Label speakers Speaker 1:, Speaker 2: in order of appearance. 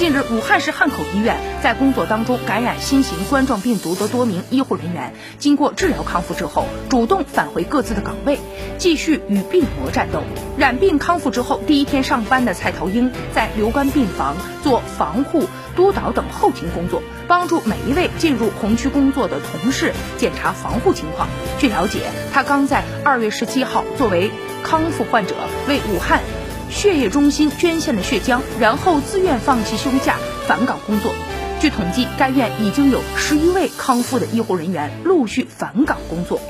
Speaker 1: 近日，武汉市汉口医院在工作当中感染新型冠状病毒的多名医护人员，经过治疗康复之后，主动返回各自的岗位，继续与病魔战斗。染病康复之后，第一天上班的蔡桃英在留观病房做防护、督导等后勤工作，帮助每一位进入红区工作的同事检查防护情况。据了解，他刚在二月十七号作为康复患者为武汉。血液中心捐献了血浆，然后自愿放弃休假返岗工作。据统计，该院已经有十一位康复的医护人员陆续返岗工作。